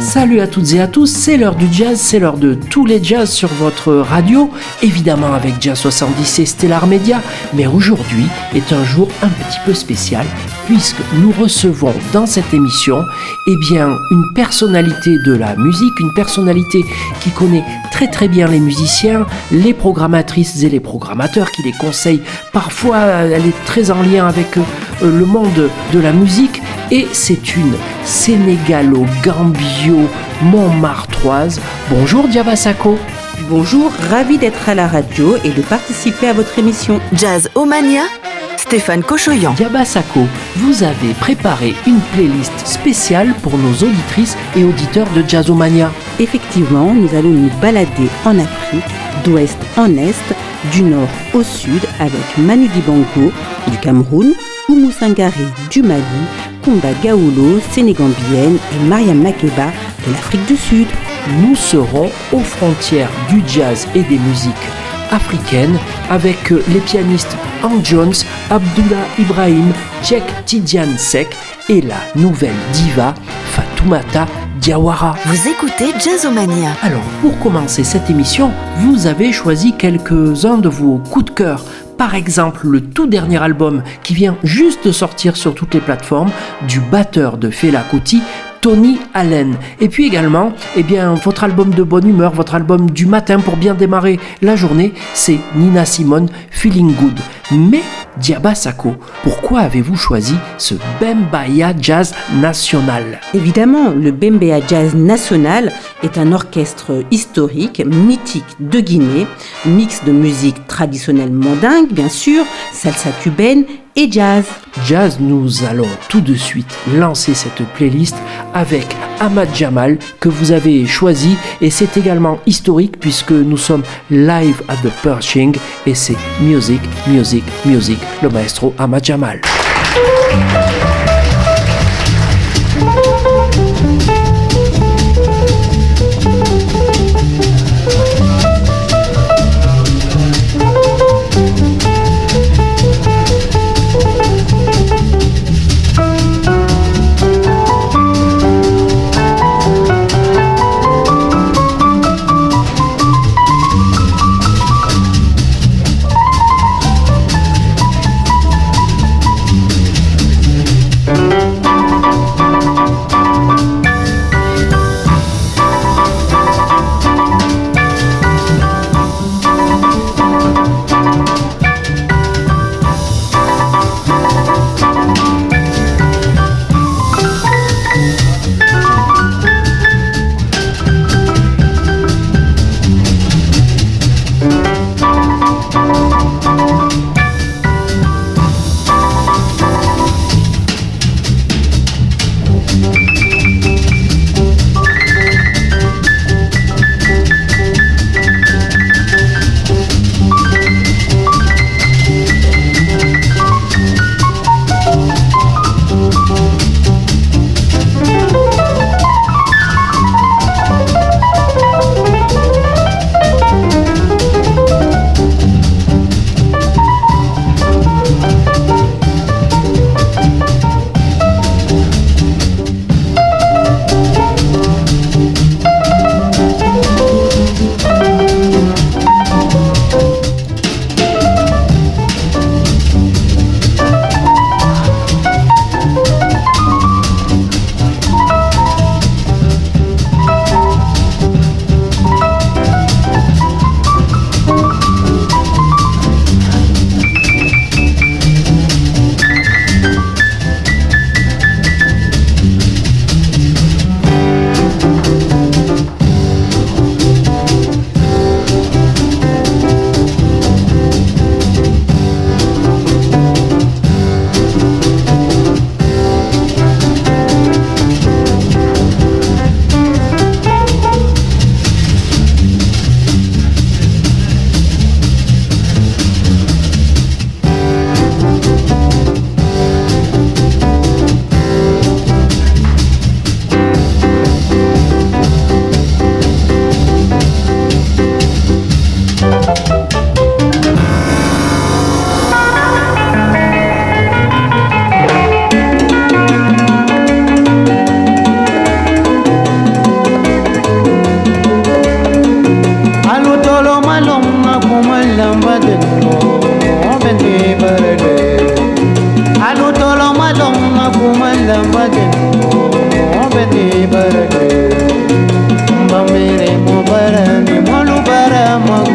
Salut à toutes et à tous, c'est l'heure du jazz, c'est l'heure de tous les jazz sur votre radio, évidemment avec Jazz 70 et Stellar Media, mais aujourd'hui est un jour un petit peu spécial puisque nous recevons dans cette émission eh bien, une personnalité de la musique, une personnalité qui connaît très très bien les musiciens, les programmatrices et les programmateurs, qui les conseillent. Parfois, elle est très en lien avec euh, le monde de la musique et c'est une montmartroise. Bonjour Diabasako. Bonjour, ravi d'être à la radio et de participer à votre émission Jazz Omania Stéphane Cochoyan. Diabasako, vous avez préparé une playlist spéciale pour nos auditrices et auditeurs de Jazzomania. Effectivement, nous allons nous balader en Afrique, d'ouest en est, du nord au sud, avec Manu Dibango du Cameroun, Oumou Sangari du Mali, Kumba Gaoulo, sénégambienne et Mariam Makeba de l'Afrique du Sud. Nous serons aux frontières du jazz et des musiques africaines avec les pianistes Hank Jones, Abdullah Ibrahim, Jack Tidiane Sek et la nouvelle diva Fatoumata Diawara. Vous écoutez Jazzomania. Alors, pour commencer cette émission, vous avez choisi quelques-uns de vos coups de cœur. Par exemple, le tout dernier album qui vient juste de sortir sur toutes les plateformes du batteur de Fela Kuti, Tony Allen. Et puis également, eh votre album de bonne humeur, votre album du matin pour bien démarrer la journée, c'est Nina Simone Feeling Good. Mais Diaba Sako, pourquoi avez-vous choisi ce Bembaya Jazz National? Évidemment, le Bembea Jazz National est un orchestre historique, mythique de Guinée, mix de musique traditionnelle mandingue, bien sûr, salsa cubaine et jazz. Jazz, nous allons tout de suite lancer cette playlist avec Ahmad Jamal que vous avez choisi et c'est également historique puisque nous sommes live at the Pershing et c'est music, music, music, le maestro Ahmad Jamal.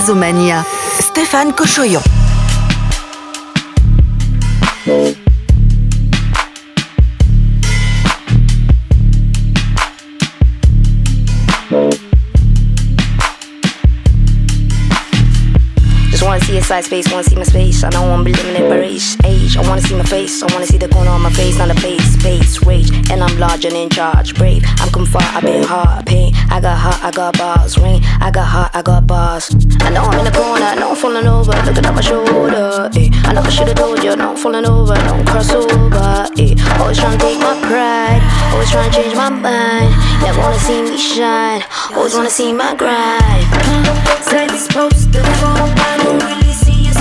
Jazzomania, Stéphane Cochoyon. Space, wanna see my space. I don't wanna be limited by age. I wanna see my face, I wanna see the corner on my face, not a face, space, rage. And I'm large and in charge, brave. I'm come far, I've been hard, pain. I got heart, I got bars, rain. I got heart, I got bars. I know I'm in the corner, I know I'm falling over, looking at my shoulder. Eh. I know I should've told you, no I'm falling over, don't cross over. Eh. Always trying to take my pride, always trying to change my mind. Never wanna see me shine, always wanna see my grind. It's supposed to fall, I don't really.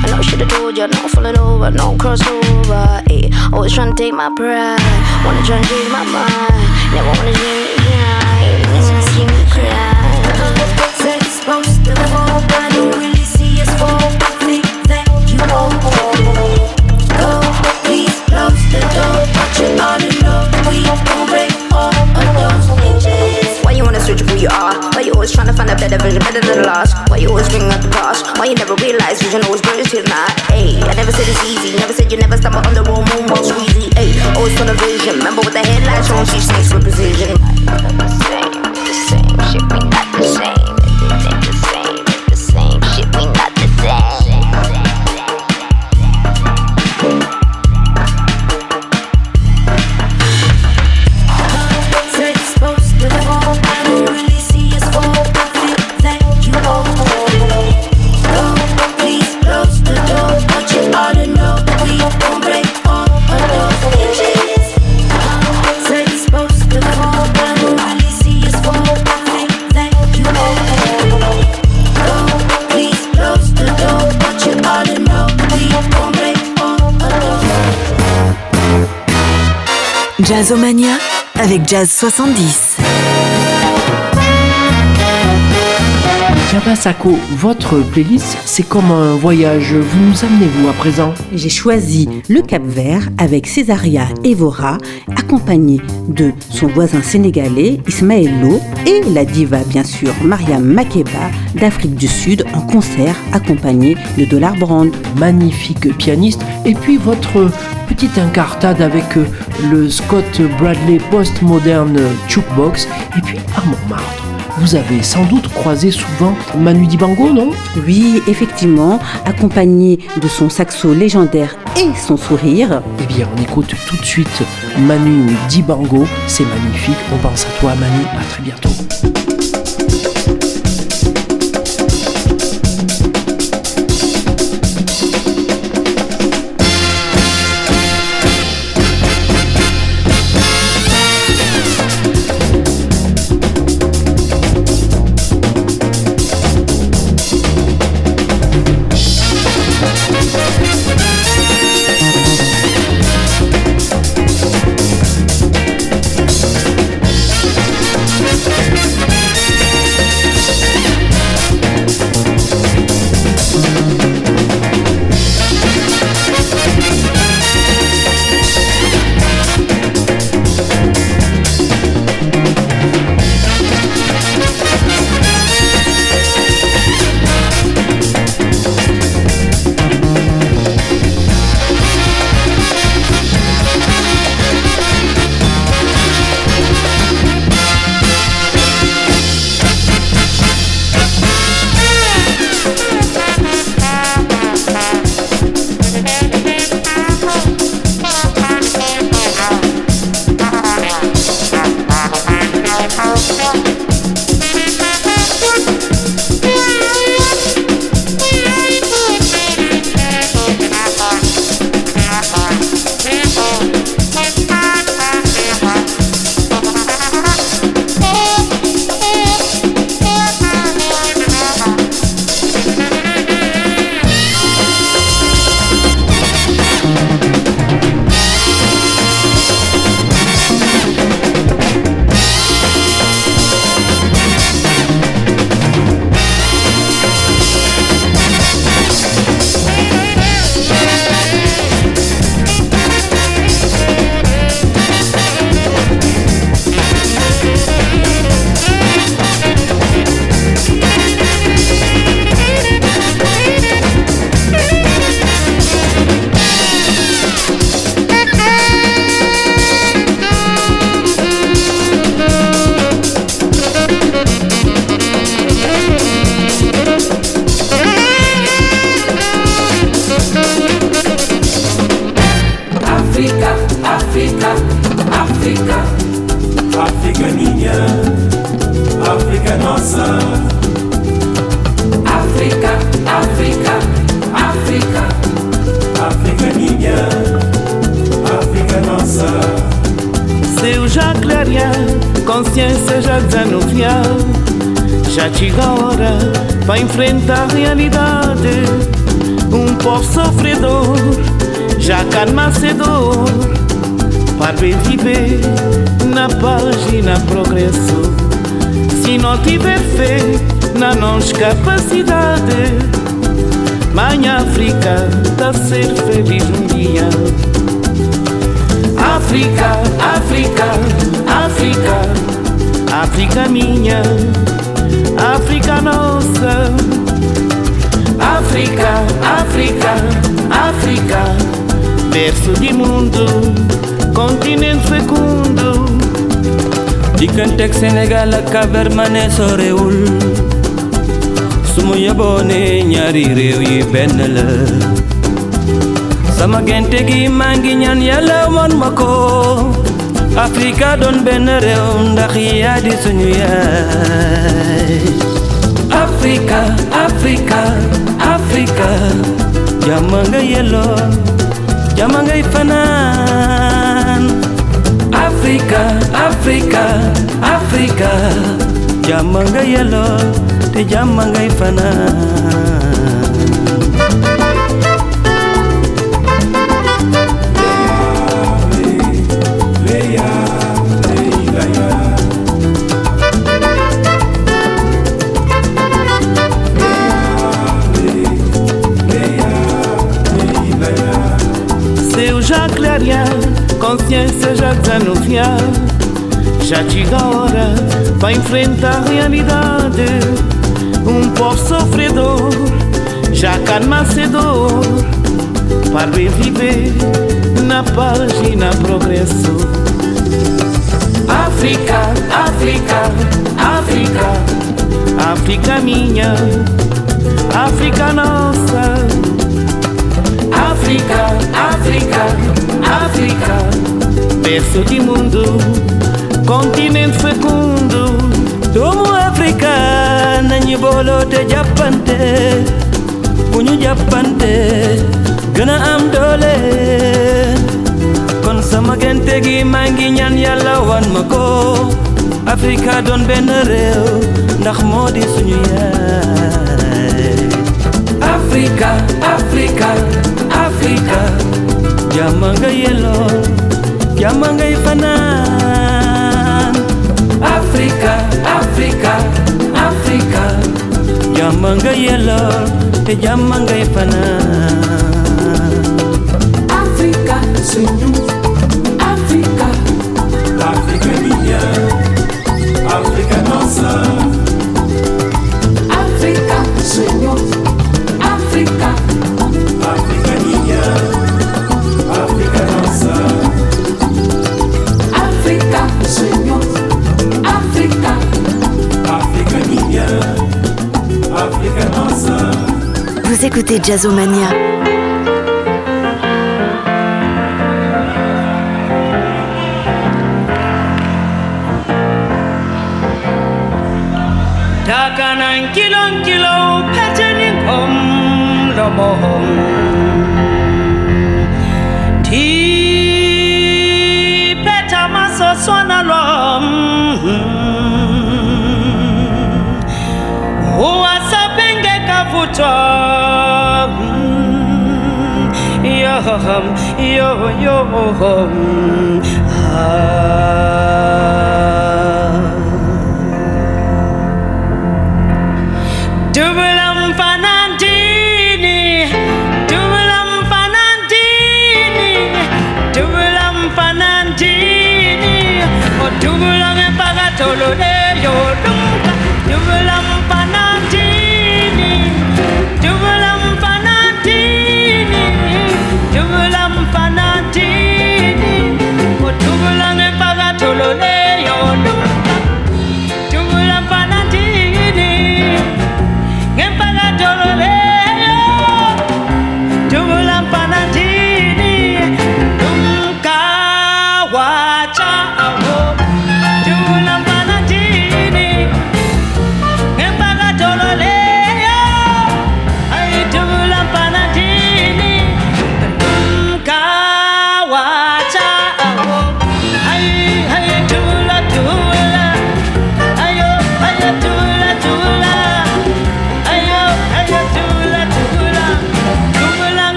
I know I should've told you, no falling over, no crossover. Always trying to take my pride, wanna try and change my mind. Never wanna see always trying to better than the last? Why you always bring up the past? Why you never realize vision always blurs till not? Ayy, I never said it's easy, never said you never stumble on the road, moonwalk squeezy. Ayy, always full of vision. Remember with the headlights on, she snakes with precision. The same, the same shit, we not Jazzomania avec Jazz 70. Yabasako, votre playlist, c'est comme un voyage. Vous nous amenez-vous à présent? J'ai choisi le Cap Vert avec Césaria Evora, accompagnée de son voisin sénégalais Ismaël Lo et la diva bien sûr Mariam Makeba d'Afrique du Sud en concert accompagnée de Dollar Brand. Magnifique pianiste. Et puis votre petite incartade avec euh, le Scott Bradley Postmodern Jukebox. Et puis à Montmartre. Vous avez sans doute croisé souvent Manu Dibango, non? Oui, effectivement, accompagné de son saxo légendaire et son sourire. Eh bien, on écoute tout de suite Manu Dibango. C'est magnifique. On pense à toi, Manu. À très bientôt. Digganteeg Sénégal ak Cabermané sorewul su ma yeboo ne ñaari réew yi benn la sama gente gi maa ngi ñaan yàlla won ma ko Afrika doon benn réew ndax yaa di suñu yaay Afrika Afrika Afrika. Jàmm nga yelloo jàmm Afrika Africa, Africa. jàmm nga yelloo te ngay fanaan Já chega a hora para enfrentar a realidade. Um povo sofredor, já calma dor para viver na paz e na progresso. África, África, África, África minha, África nossa. África, África, África, berço de mundo, continente fecundo. doomu Afrika nañu booloo te jàppante bu ñu jàppante gën a am doole kon sama gente gi maa ngi ñaan wan ma ko Afrika doon benn réew ndax moo di suñu yaay Afrika Afrika Afrika jàmm nga yelloo Free te llaman Gaifana. África, c'est nous. África, l'Afrique est mignonne. África nossa. Écoutez Jazzomania. Takanan kilon kilo petening om lomohom. Ti peta maso swana lom hum, yo yo hum. Dubulam fanantini, dubulam fanantini, dubulam oh dubulam empagatolone.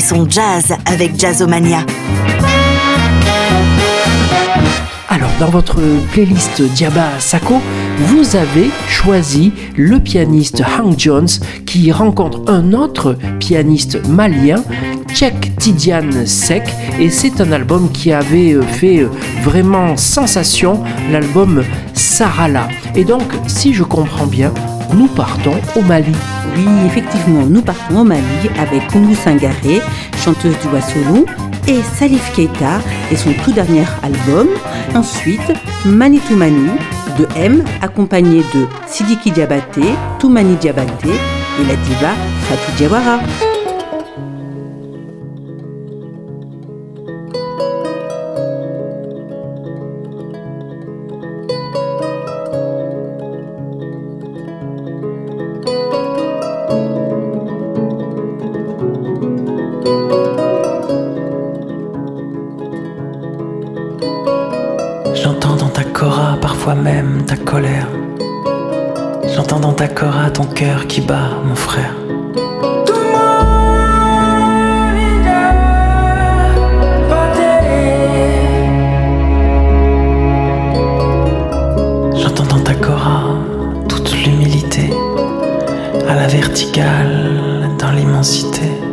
Son jazz avec Jazzomania. Alors, dans votre playlist Diaba Sako, vous avez choisi le pianiste Hank Jones qui rencontre un autre pianiste malien, Tchèque Tidiane Sek, et c'est un album qui avait fait vraiment sensation, l'album Sarala. Et donc, si je comprends bien, nous partons au Mali. Oui, effectivement, nous partons au Mali avec Oumou Sangaré, chanteuse du Wassoulou, et Salif Keita et son tout dernier album. Ensuite, Manitou Mani de M, accompagné de Sidiki Diabaté, Toumani Diabaté et la diva Fatou Diawara. Qui bat, mon frère. J'entends dans ta cora toute l'humilité, à la verticale, dans l'immensité.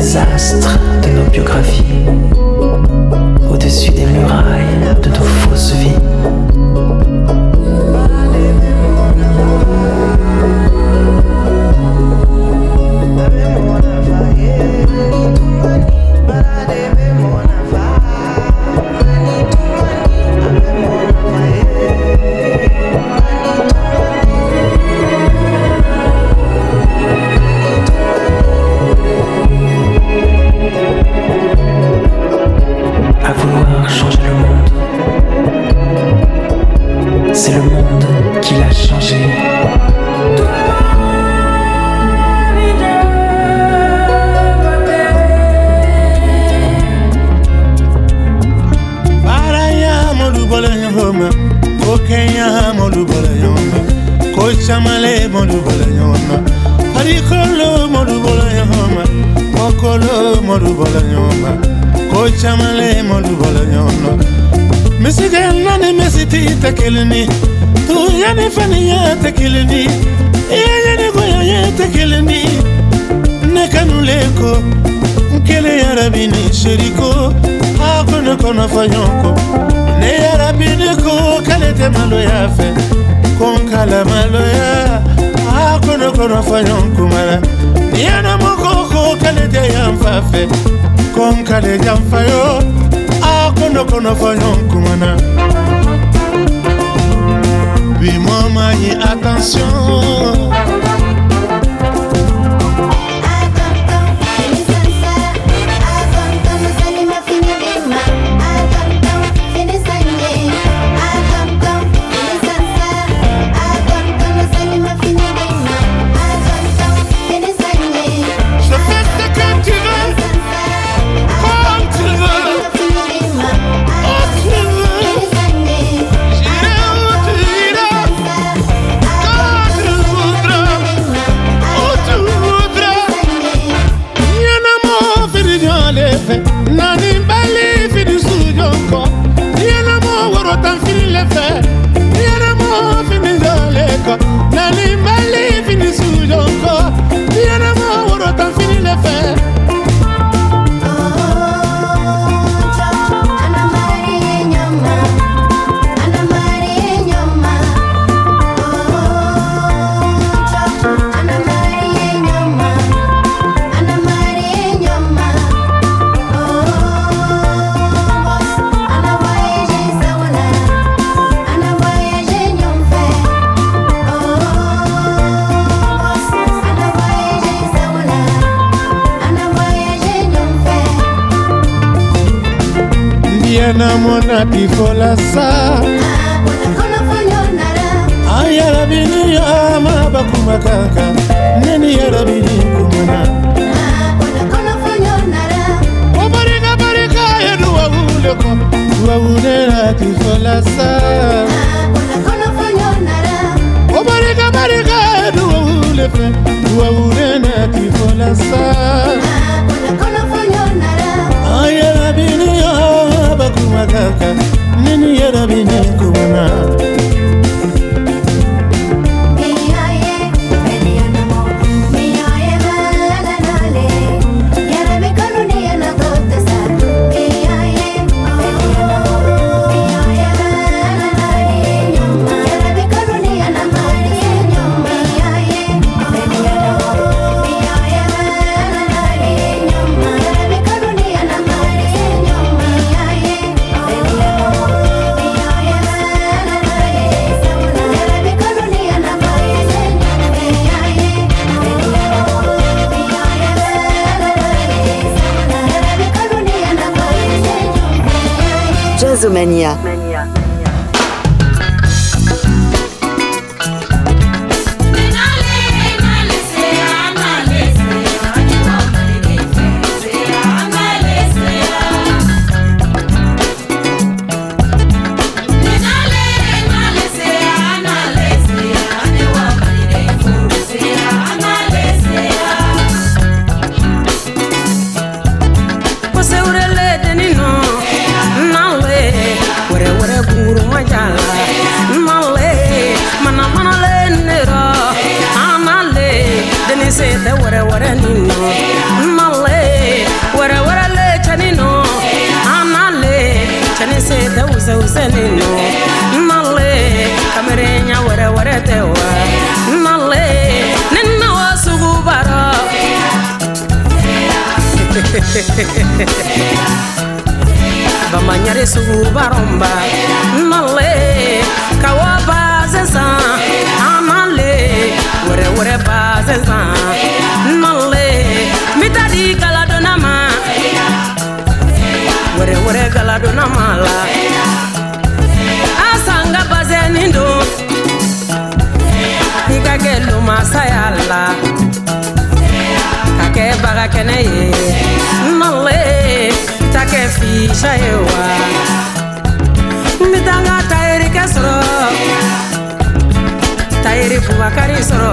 des astres de nos biographies, au-dessus des murailles. naledyamfayo akondokonofonyo nkumana galadona mala. Asanga bazenindo ikagelu masayala. Kake baga kɛnɛ ye. Male ta kɛ fiisa ye wa n bɛ taa n ka tayirikɛ sɔrɔ tayiri bubakari sɔrɔ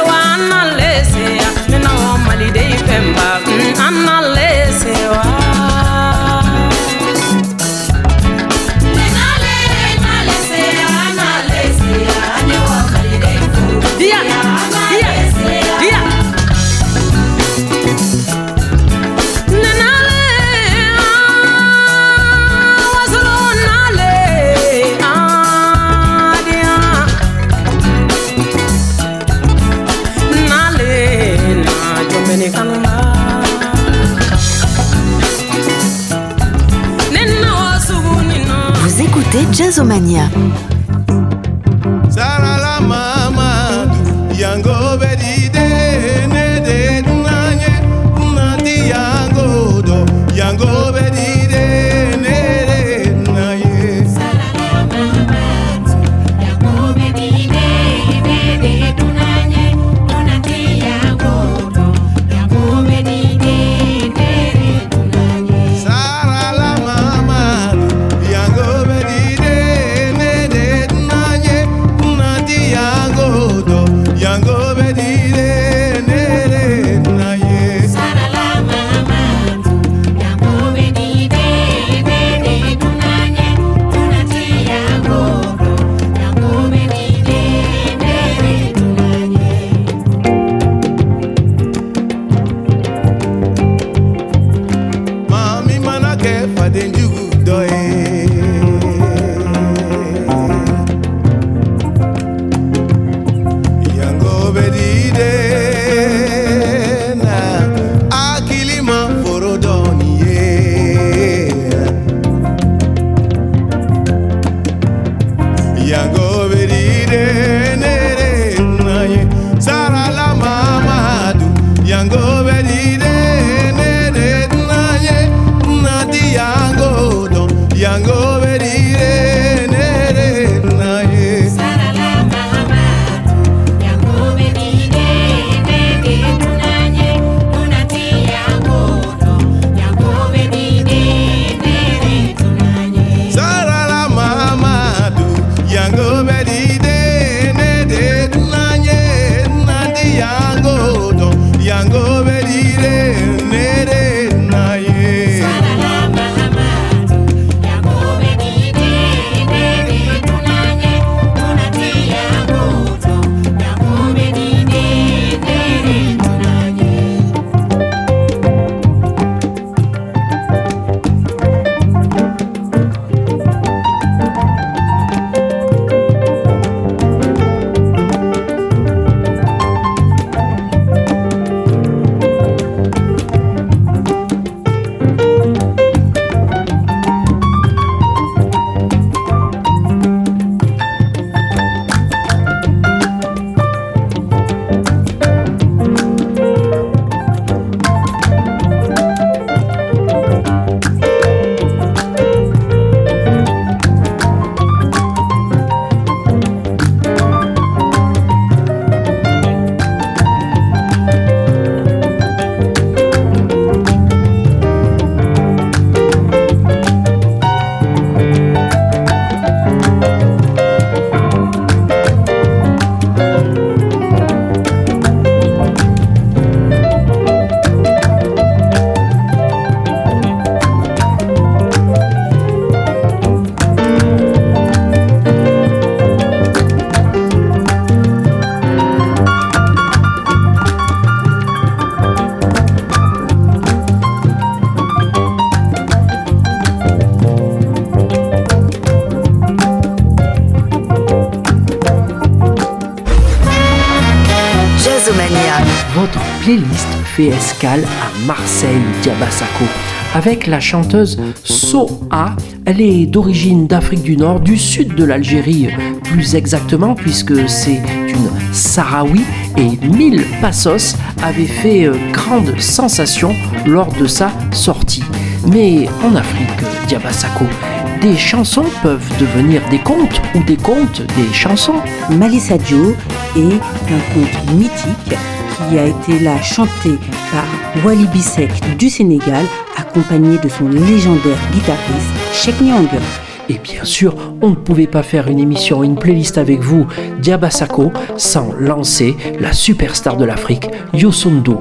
holiday pemba. Mm, analese wa Perso-Mania fait escale à Marseille, Diabasako, avec la chanteuse Soa. Elle est d'origine d'Afrique du Nord, du sud de l'Algérie plus exactement, puisque c'est une Sahraoui et Mille Passos avait fait euh, grande sensation lors de sa sortie. Mais en Afrique, Diabasako, des chansons peuvent devenir des contes ou des contes des chansons. Malissa Dio est un conte mythique qui a été là chanté par Wally Bissek du Sénégal, accompagné de son légendaire guitariste Sheikh Nyang. Et bien sûr, on ne pouvait pas faire une émission, une playlist avec vous, Diabasako, sans lancer la superstar de l'Afrique, Yosundo.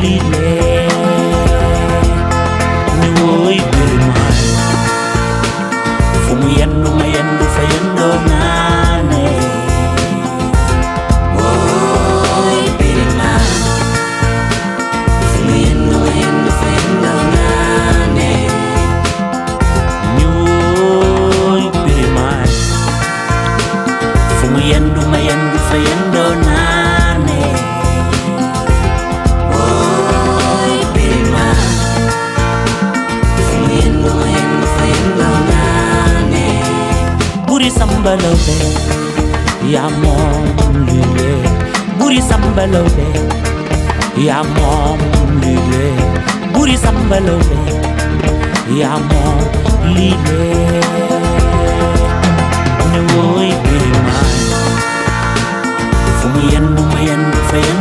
familie Nu sambalobe ya mom lule buri sambalobe ya mom lule buri sambalobe ya mom lule ne woy be man fumu yen bu ma yen fa yen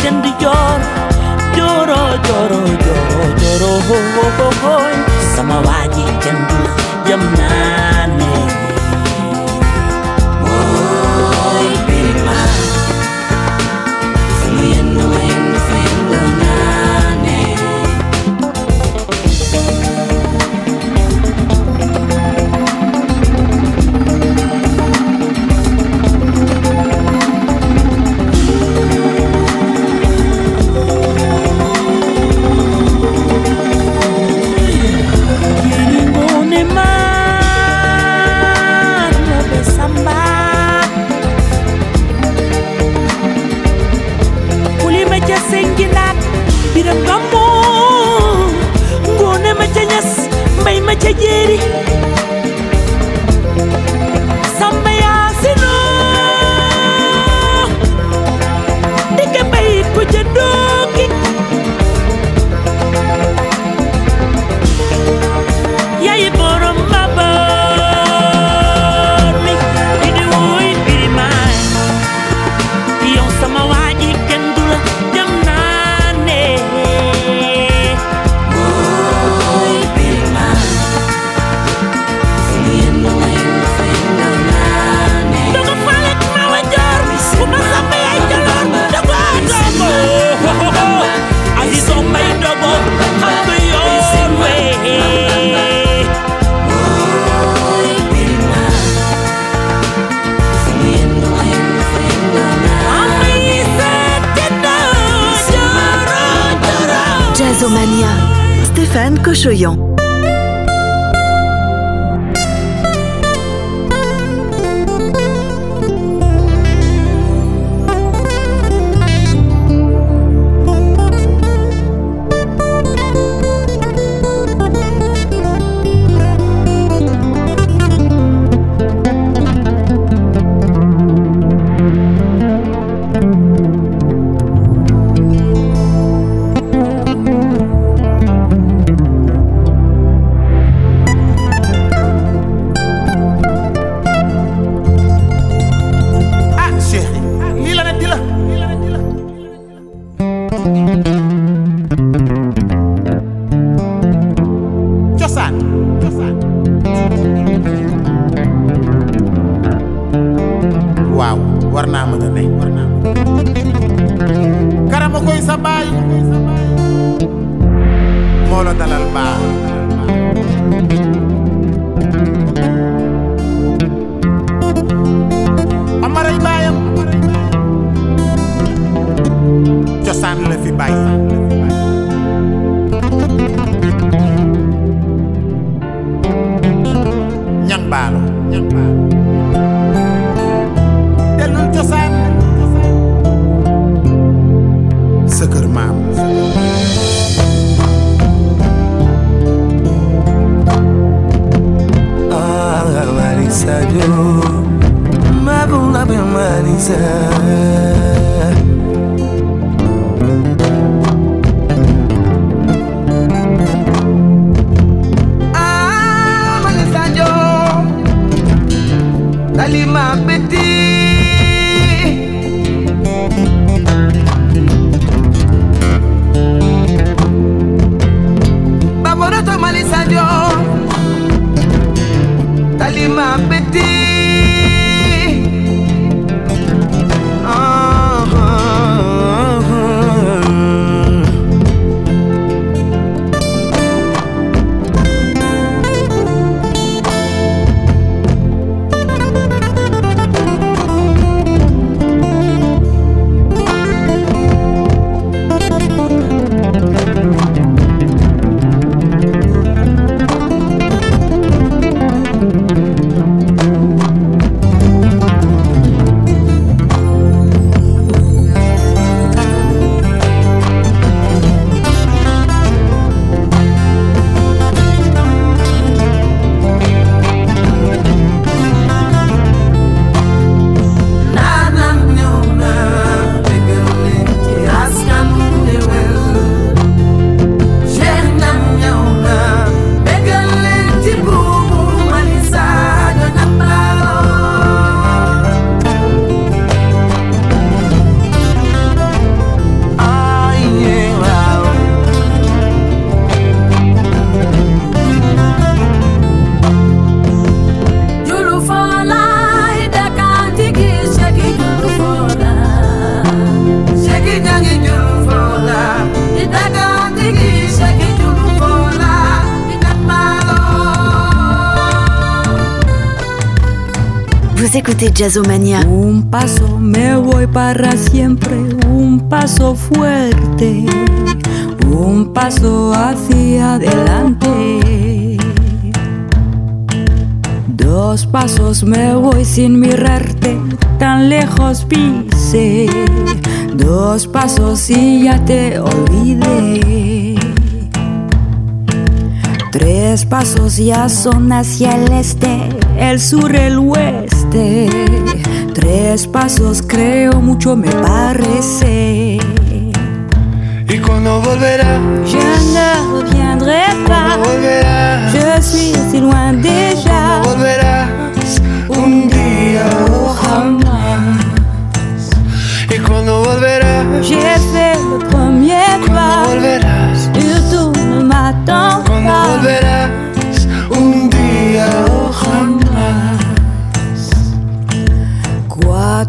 siendo y lloro, lloro, lloro, lloro, lloro, hoy, samawaji, chendula, yamnane. Hoy, Segeri Stéphane Cochoyan. Un paso me voy para siempre, un paso fuerte, un paso hacia adelante. Dos pasos me voy sin mirarte, tan lejos pise. Dos pasos y ya te olvidé. Tres pasos ya son hacia el este, el sur, el oeste. Tres pasos creo mucho me parece. ¿Y cuando volverá? Je ne reviendrai pas. volverás? Je suis si loin déjà. Volverás un día o jamás. ¿Y cuando volverás? J'ai fait le premier pas. volverás? Surtout ne m'attends ¿Cuándo pas. volverás?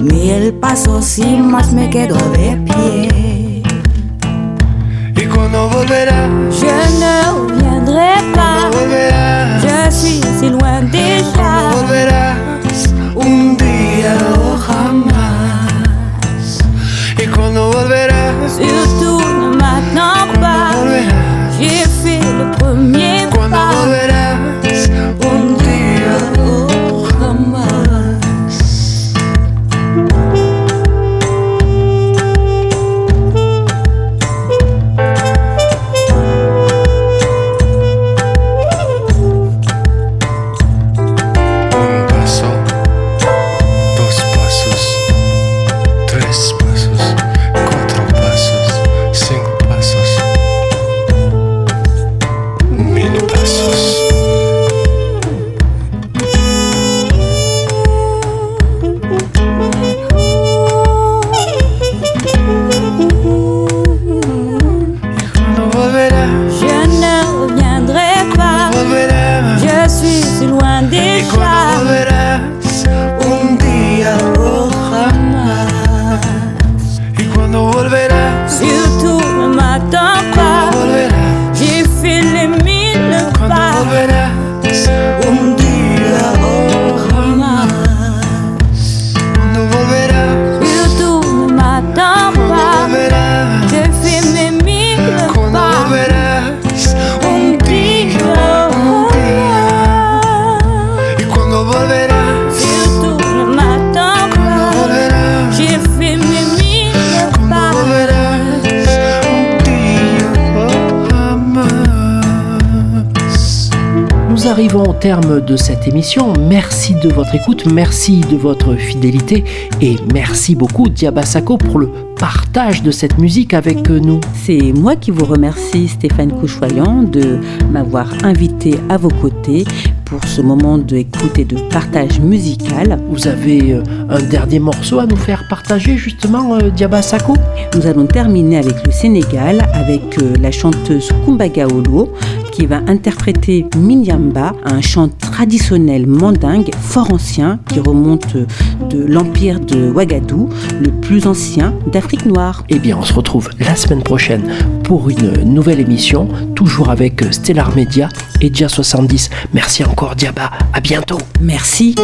Mil pasos y más me quedo de pie. ¿Y cuando volverás? Je ne reviendrai pas. volverás? Je suis si loin déjà. Volverás un día o jamás. ¿Y cuando volverás? Surtout émission. Merci de votre écoute, merci de votre fidélité et merci beaucoup Diabasako pour le partage de cette musique avec nous. C'est moi qui vous remercie, Stéphane Couchoyant, de m'avoir invité à vos côtés pour ce moment d'écoute et de partage musical. Vous avez euh, un dernier morceau à nous faire partager justement, euh, Diabasako Nous allons terminer avec le Sénégal, avec euh, la chanteuse Kumbagaolo, qui va interpréter Minyamba, un chant traditionnel mandingue fort ancien qui remonte de l'empire de Ouagadou, le plus ancien d'Afrique noire. Eh bien, on se retrouve la semaine prochaine pour une nouvelle émission, toujours avec Stellar Media et Dia 70. Merci encore, Diaba. À bientôt. Merci.